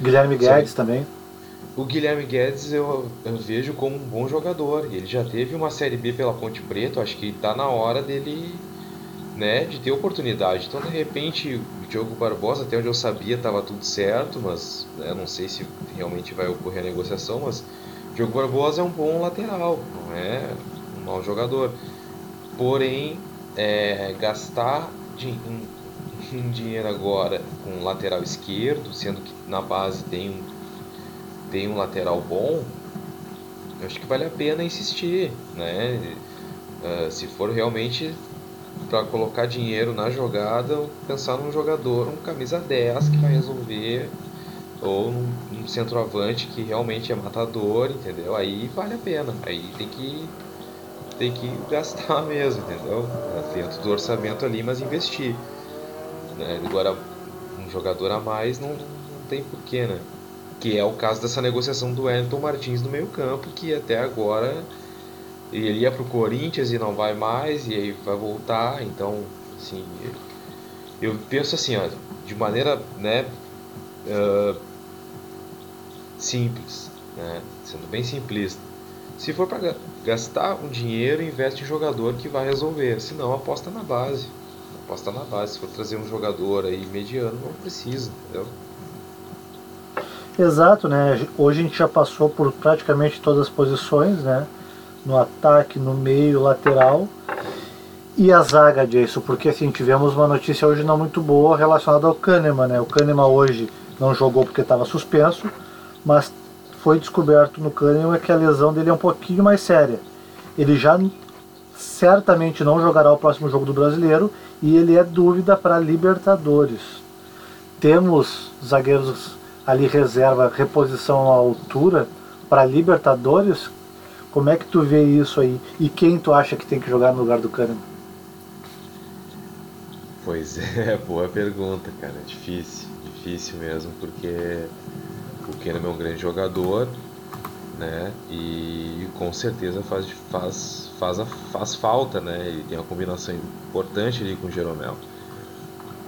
Guilherme Guedes também. O Guilherme Guedes eu, eu, vejo como um bom jogador. Ele já teve uma Série B pela Ponte Preta, acho que está na hora dele né, de ter oportunidade. Então, de repente, o Diogo Barbosa, até onde eu sabia, estava tudo certo, mas né, não sei se realmente vai ocorrer a negociação, mas o Diogo Barbosa é um bom lateral, não é mau jogador. Porém, é, gastar de, dinheiro agora com lateral esquerdo, sendo que na base tem um, tem um lateral bom, acho que vale a pena insistir, né? Uh, se for realmente para colocar dinheiro na jogada, pensar num jogador, um camisa 10 que vai resolver, ou num centroavante que realmente é matador, entendeu? Aí vale a pena. Aí tem que tem que gastar mesmo, entendeu? Dentro do orçamento ali, mas investir. Né? Agora, um jogador a mais não, não tem porquê, né? Que é o caso dessa negociação do Wellington Martins no meio campo, que até agora ele ia pro Corinthians e não vai mais, e aí vai voltar, então, assim, eu penso assim, ó, de maneira, né, uh, simples, né, sendo bem simplista. Se for para gastar um dinheiro, investe em jogador que vai resolver, se não, aposta na base. Aposta na base, se for trazer um jogador aí mediano, não precisa, entendeu? Exato, né? Hoje a gente já passou por praticamente todas as posições, né? no ataque, no meio, lateral. E a zaga disso, porque assim, tivemos uma notícia hoje não muito boa relacionada ao Kahneman, né? O Kahneman hoje não jogou porque estava suspenso, mas foi descoberto no Kahneman que a lesão dele é um pouquinho mais séria. Ele já certamente não jogará o próximo jogo do Brasileiro e ele é dúvida para Libertadores. Temos zagueiros ali reserva, reposição à altura para Libertadores como é que tu vê isso aí? E quem tu acha que tem que jogar no lugar do Kahneman? Pois é, boa pergunta, cara. Difícil, difícil mesmo, porque o Kahneman é um grande jogador, né? E com certeza faz, faz, faz, faz falta, né? Ele tem uma combinação importante ali com o Jeromel.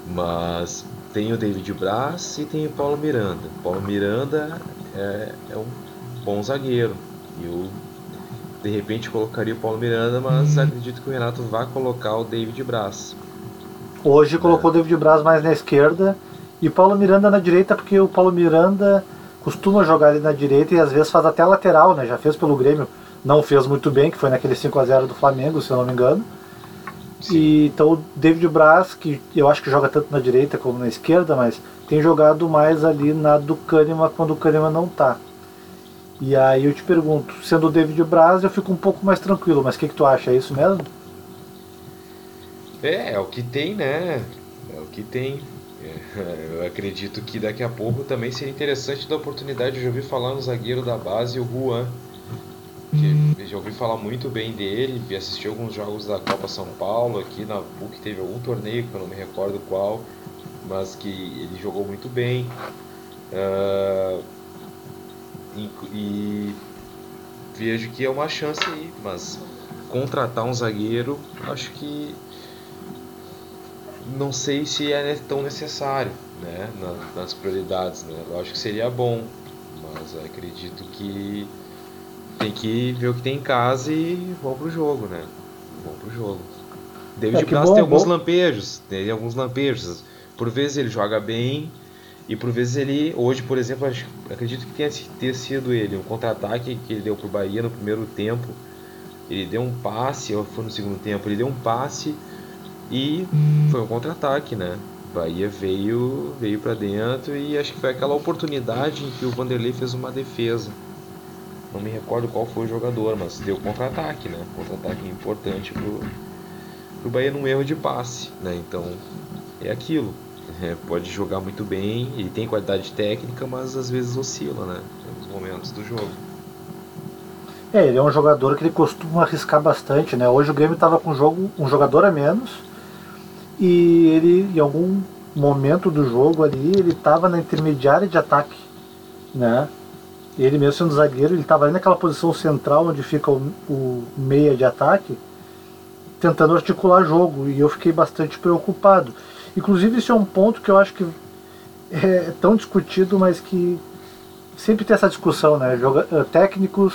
Mas tem o David Braz e tem o Paulo Miranda. Paulo Miranda é, é um bom zagueiro. E o de repente colocaria o Paulo Miranda, mas hum. acredito que o Renato vai colocar o David Braz. Hoje é. colocou o David Braz mais na esquerda e o Paulo Miranda na direita, porque o Paulo Miranda costuma jogar ali na direita e às vezes faz até lateral, né? Já fez pelo Grêmio, não fez muito bem, que foi naquele 5 a 0 do Flamengo, se eu não me engano. Sim. E, então o David Braz, que eu acho que joga tanto na direita como na esquerda, mas tem jogado mais ali na do Kahneman quando o Kahneman não tá. E aí eu te pergunto, sendo o David Braz, eu fico um pouco mais tranquilo, mas o que, que tu acha? É isso mesmo? É, é o que tem, né? É o que tem. Eu acredito que daqui a pouco também seria interessante dar oportunidade de ouvir falar no zagueiro da base, o Juan. Que hum. já ouvi falar muito bem dele, assisti alguns jogos da Copa São Paulo, aqui na PUC teve algum torneio que eu não me recordo qual, mas que ele jogou muito bem. Uh, e, e vejo que é uma chance aí, mas contratar um zagueiro, acho que não sei se é tão necessário, né, nas prioridades, né? Acho que seria bom, mas acredito que tem que ver o que tem em casa e vamos pro jogo, né? Vamos pro jogo. David é, Braz tem alguns bom. lampejos, tem alguns lampejos. Por vezes ele joga bem, e por vezes ele, hoje, por exemplo, acredito que tenha ter sido ele, um contra-ataque que ele deu pro Bahia no primeiro tempo. Ele deu um passe, ou foi no segundo tempo, ele deu um passe e foi um contra-ataque, né? Bahia veio, veio para dentro e acho que foi aquela oportunidade em que o Vanderlei fez uma defesa. Não me recordo qual foi o jogador, mas deu contra-ataque, né? Contra-ataque importante pro, pro Bahia num erro de passe, né? Então, é aquilo é, pode jogar muito bem, ele tem qualidade técnica, mas às vezes oscila, né? Nos momentos do jogo. É, ele é um jogador que ele costuma arriscar bastante, né? Hoje o Grêmio estava com um, jogo, um jogador a menos e ele, em algum momento do jogo ali, ele estava na intermediária de ataque, né? Ele mesmo sendo zagueiro, ele estava ali naquela posição central onde fica o, o meia de ataque, tentando articular jogo e eu fiquei bastante preocupado. Inclusive, isso é um ponto que eu acho que é tão discutido, mas que sempre tem essa discussão, né? Joga eh, técnicos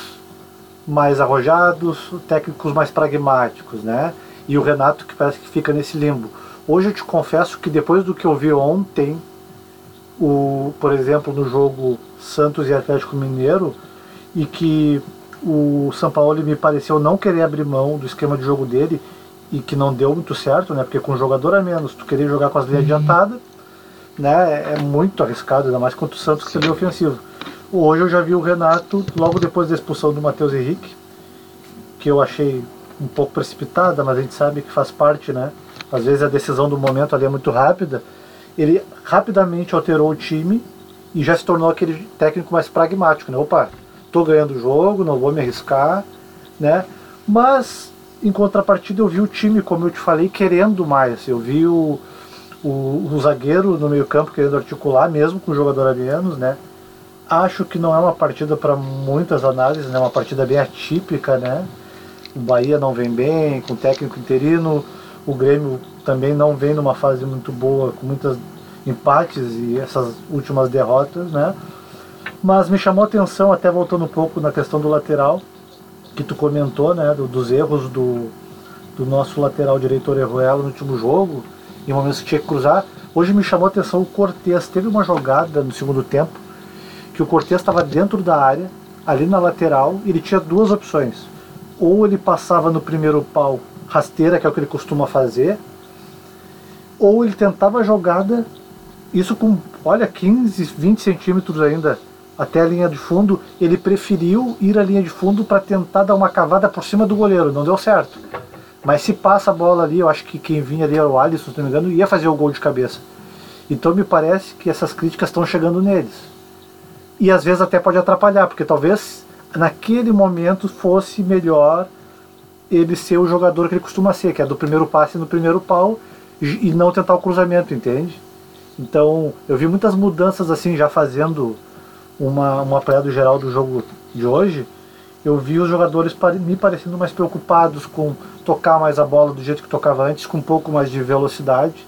mais arrojados, técnicos mais pragmáticos, né? E o Renato que parece que fica nesse limbo. Hoje eu te confesso que depois do que eu vi ontem, o, por exemplo, no jogo Santos e Atlético Mineiro, e que o São Paulo me pareceu não querer abrir mão do esquema de jogo dele e que não deu muito certo, né? Porque com um jogador a menos, tu querer jogar com as linhas uhum. adiantadas, né? É muito arriscado, ainda mais contra o Santos que seria ofensivo. Hoje eu já vi o Renato, logo depois da expulsão do Matheus Henrique, que eu achei um pouco precipitada, mas a gente sabe que faz parte, né? Às vezes a decisão do momento ali é muito rápida. Ele rapidamente alterou o time e já se tornou aquele técnico mais pragmático, né? Opa, tô ganhando o jogo, não vou me arriscar, né? Mas em contrapartida eu vi o time, como eu te falei, querendo mais. Eu vi o, o, o zagueiro no meio campo querendo articular, mesmo com o jogador a menos, né? Acho que não é uma partida para muitas análises, né? Uma partida bem atípica, né? O Bahia não vem bem, com técnico interino. O Grêmio também não vem numa fase muito boa, com muitos empates e essas últimas derrotas, né? Mas me chamou a atenção, até voltando um pouco na questão do lateral, que tu comentou, né? Do, dos erros do, do nosso lateral diretor Erroelo no último jogo, em momentos que tinha que cruzar. Hoje me chamou a atenção o Cortez. Teve uma jogada no segundo tempo que o Cortez estava dentro da área, ali na lateral, e ele tinha duas opções. Ou ele passava no primeiro pau rasteira, que é o que ele costuma fazer, ou ele tentava a jogada, isso com, olha, 15, 20 centímetros ainda até a linha de fundo, ele preferiu ir à linha de fundo para tentar dar uma cavada por cima do goleiro, não deu certo. Mas se passa a bola ali, eu acho que quem vinha ali era o Alisson, se não me engano, ia fazer o gol de cabeça. Então me parece que essas críticas estão chegando neles e às vezes até pode atrapalhar, porque talvez naquele momento fosse melhor ele ser o jogador que ele costuma ser, que é do primeiro passe no primeiro pau e não tentar o cruzamento, entende? Então eu vi muitas mudanças assim já fazendo uma, uma apanhado geral do jogo de hoje. Eu vi os jogadores me parecendo mais preocupados com tocar mais a bola do jeito que tocava antes, com um pouco mais de velocidade.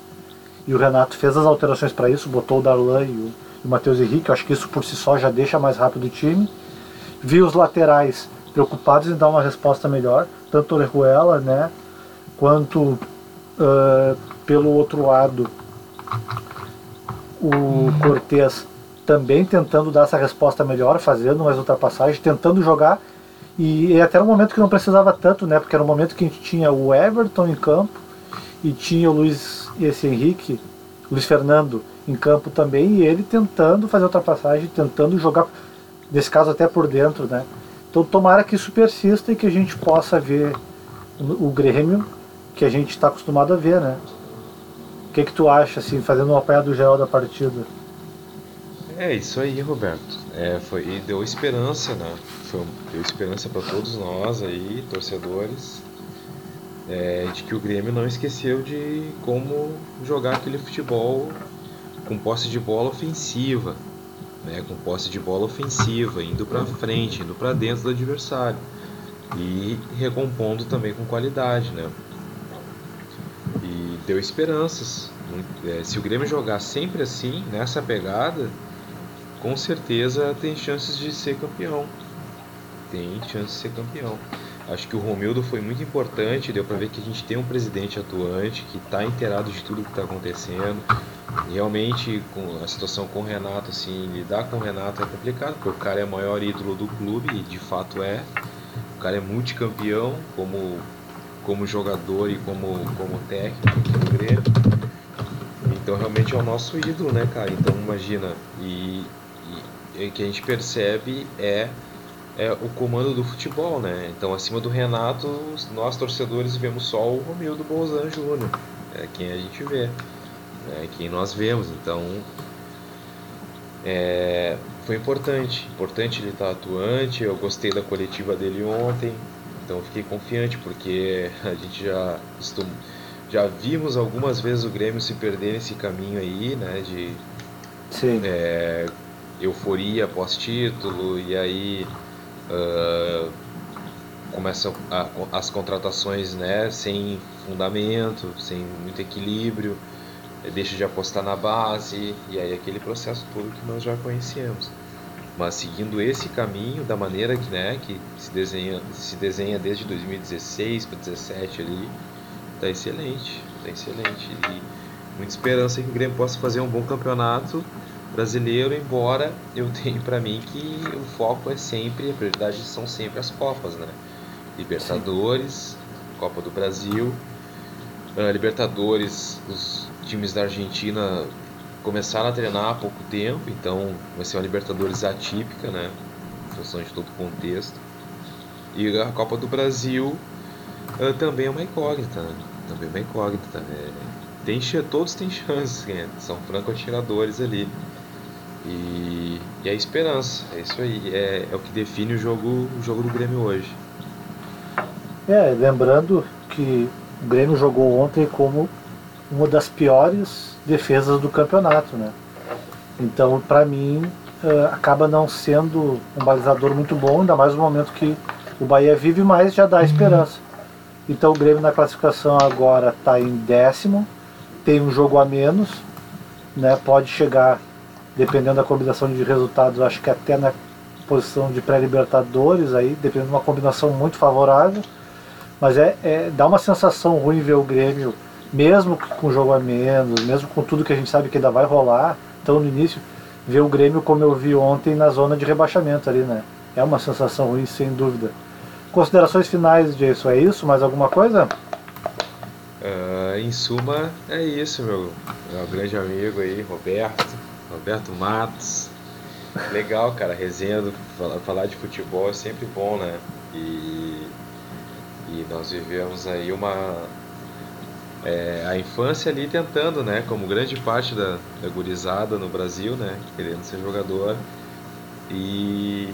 E o Renato fez as alterações para isso, botou o Darlan e o, e o Matheus Henrique. Eu acho que isso por si só já deixa mais rápido o time. Vi os laterais preocupados em dar uma resposta melhor, tanto Orejuela, né, quanto uh, pelo outro lado o Cortez também tentando dar essa resposta melhor, fazendo mais ultrapassagens, tentando jogar. E, e até um momento que não precisava tanto, né? Porque era um momento que a gente tinha o Everton em campo e tinha o Luiz esse Henrique, Luiz Fernando em campo também e ele tentando fazer ultrapassagem, tentando jogar, nesse caso até por dentro, né? Então tomara que isso persista e que a gente possa ver o Grêmio que a gente está acostumado a ver, né? O que, que tu acha, assim, fazendo um apanhado geral da partida? É isso aí, Roberto. É, foi, deu esperança, né? Foi, deu esperança para todos nós aí, torcedores, é, de que o Grêmio não esqueceu de como jogar aquele futebol com posse de bola ofensiva, né, com posse de bola ofensiva, indo para frente, indo para dentro do adversário e recompondo também com qualidade, né? E deu esperanças. É, se o Grêmio jogar sempre assim, nessa pegada, com certeza tem chances de ser campeão. Tem chance de ser campeão. Acho que o Romildo foi muito importante, deu para ver que a gente tem um presidente atuante que está inteirado de tudo que está acontecendo, realmente com a situação com o Renato, assim, lidar com o Renato é complicado, porque o cara é o maior ídolo do clube e de fato é. O cara é multicampeão como, como jogador e como, como técnico no Grêmio. Então realmente é o nosso ídolo, né, cara? Então imagina, e, e o que a gente percebe é, é o comando do futebol, né? Então acima do Renato, nós torcedores vemos só o Romildo Bolzan Júnior, é quem a gente vê né, quem nós vemos. Então, é, foi importante, importante ele estar atuante. Eu gostei da coletiva dele ontem, então fiquei confiante porque a gente já já vimos algumas vezes o Grêmio se perder nesse caminho aí, né, de é, euforia pós-título e aí uh, começam a, as contratações, né, sem fundamento, sem muito equilíbrio deixa de apostar na base, e aí aquele processo todo que nós já conhecemos. Mas seguindo esse caminho, da maneira que, né, que se, desenha, se desenha desde 2016 para 2017 ali, tá excelente, tá excelente. E muita esperança que o Grêmio possa fazer um bom campeonato brasileiro, embora eu tenha para mim que o foco é sempre, a prioridade são sempre as Copas, né? Libertadores, Sim. Copa do Brasil, uh, Libertadores, os times da Argentina começaram a treinar há pouco tempo, então vai ser uma Libertadores atípica, né? Em função de todo o contexto. E a Copa do Brasil uh, também é uma incógnita, né? Também é uma incógnita. Né? Tem, todos têm chances, né? são franco-atiradores ali. E, e a esperança, é isso aí, é, é o que define o jogo, o jogo do Grêmio hoje. É, lembrando que o Grêmio jogou ontem como uma das piores defesas do campeonato, né? Então, para mim, uh, acaba não sendo um balizador muito bom, ainda mais no momento que o Bahia vive mais, já dá uhum. esperança. Então, o Grêmio na classificação agora está em décimo, tem um jogo a menos, né? Pode chegar, dependendo da combinação de resultados, acho que até na posição de pré-libertadores aí, dependendo de uma combinação muito favorável. Mas é, é, dá uma sensação ruim ver o Grêmio, mesmo com jogo a menos, mesmo com tudo que a gente sabe que ainda vai rolar. Então no início, ver o Grêmio como eu vi ontem na zona de rebaixamento ali, né? É uma sensação ruim, sem dúvida. Considerações finais disso, é isso? Mais alguma coisa? Uh, em suma, é isso, meu, meu grande amigo aí, Roberto, Roberto Matos. Legal, cara, resenha, falar de futebol é sempre bom, né? E e nós vivemos aí uma. É, a infância ali tentando, né? Como grande parte da, da gurizada no Brasil, né? Querendo ser jogador. E,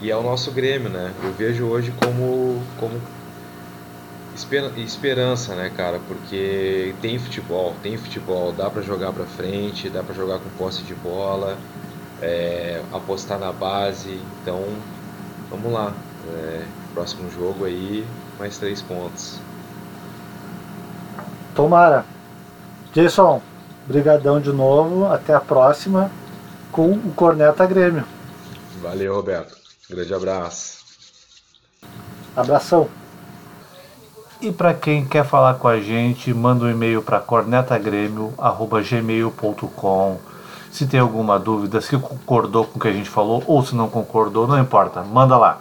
e é o nosso Grêmio, né? Eu vejo hoje como, como esperança, né, cara? Porque tem futebol, tem futebol, dá para jogar para frente, dá para jogar com posse de bola, é, apostar na base. Então, vamos lá. É, próximo jogo aí, mais três pontos. Tomara. Jason, brigadão de novo. Até a próxima com o Corneta Grêmio. Valeu, Roberto. Grande abraço. Abração. E para quem quer falar com a gente, manda um e-mail para cornetagrêmio@gmail.com. Se tem alguma dúvida, se concordou com o que a gente falou ou se não concordou, não importa, manda lá.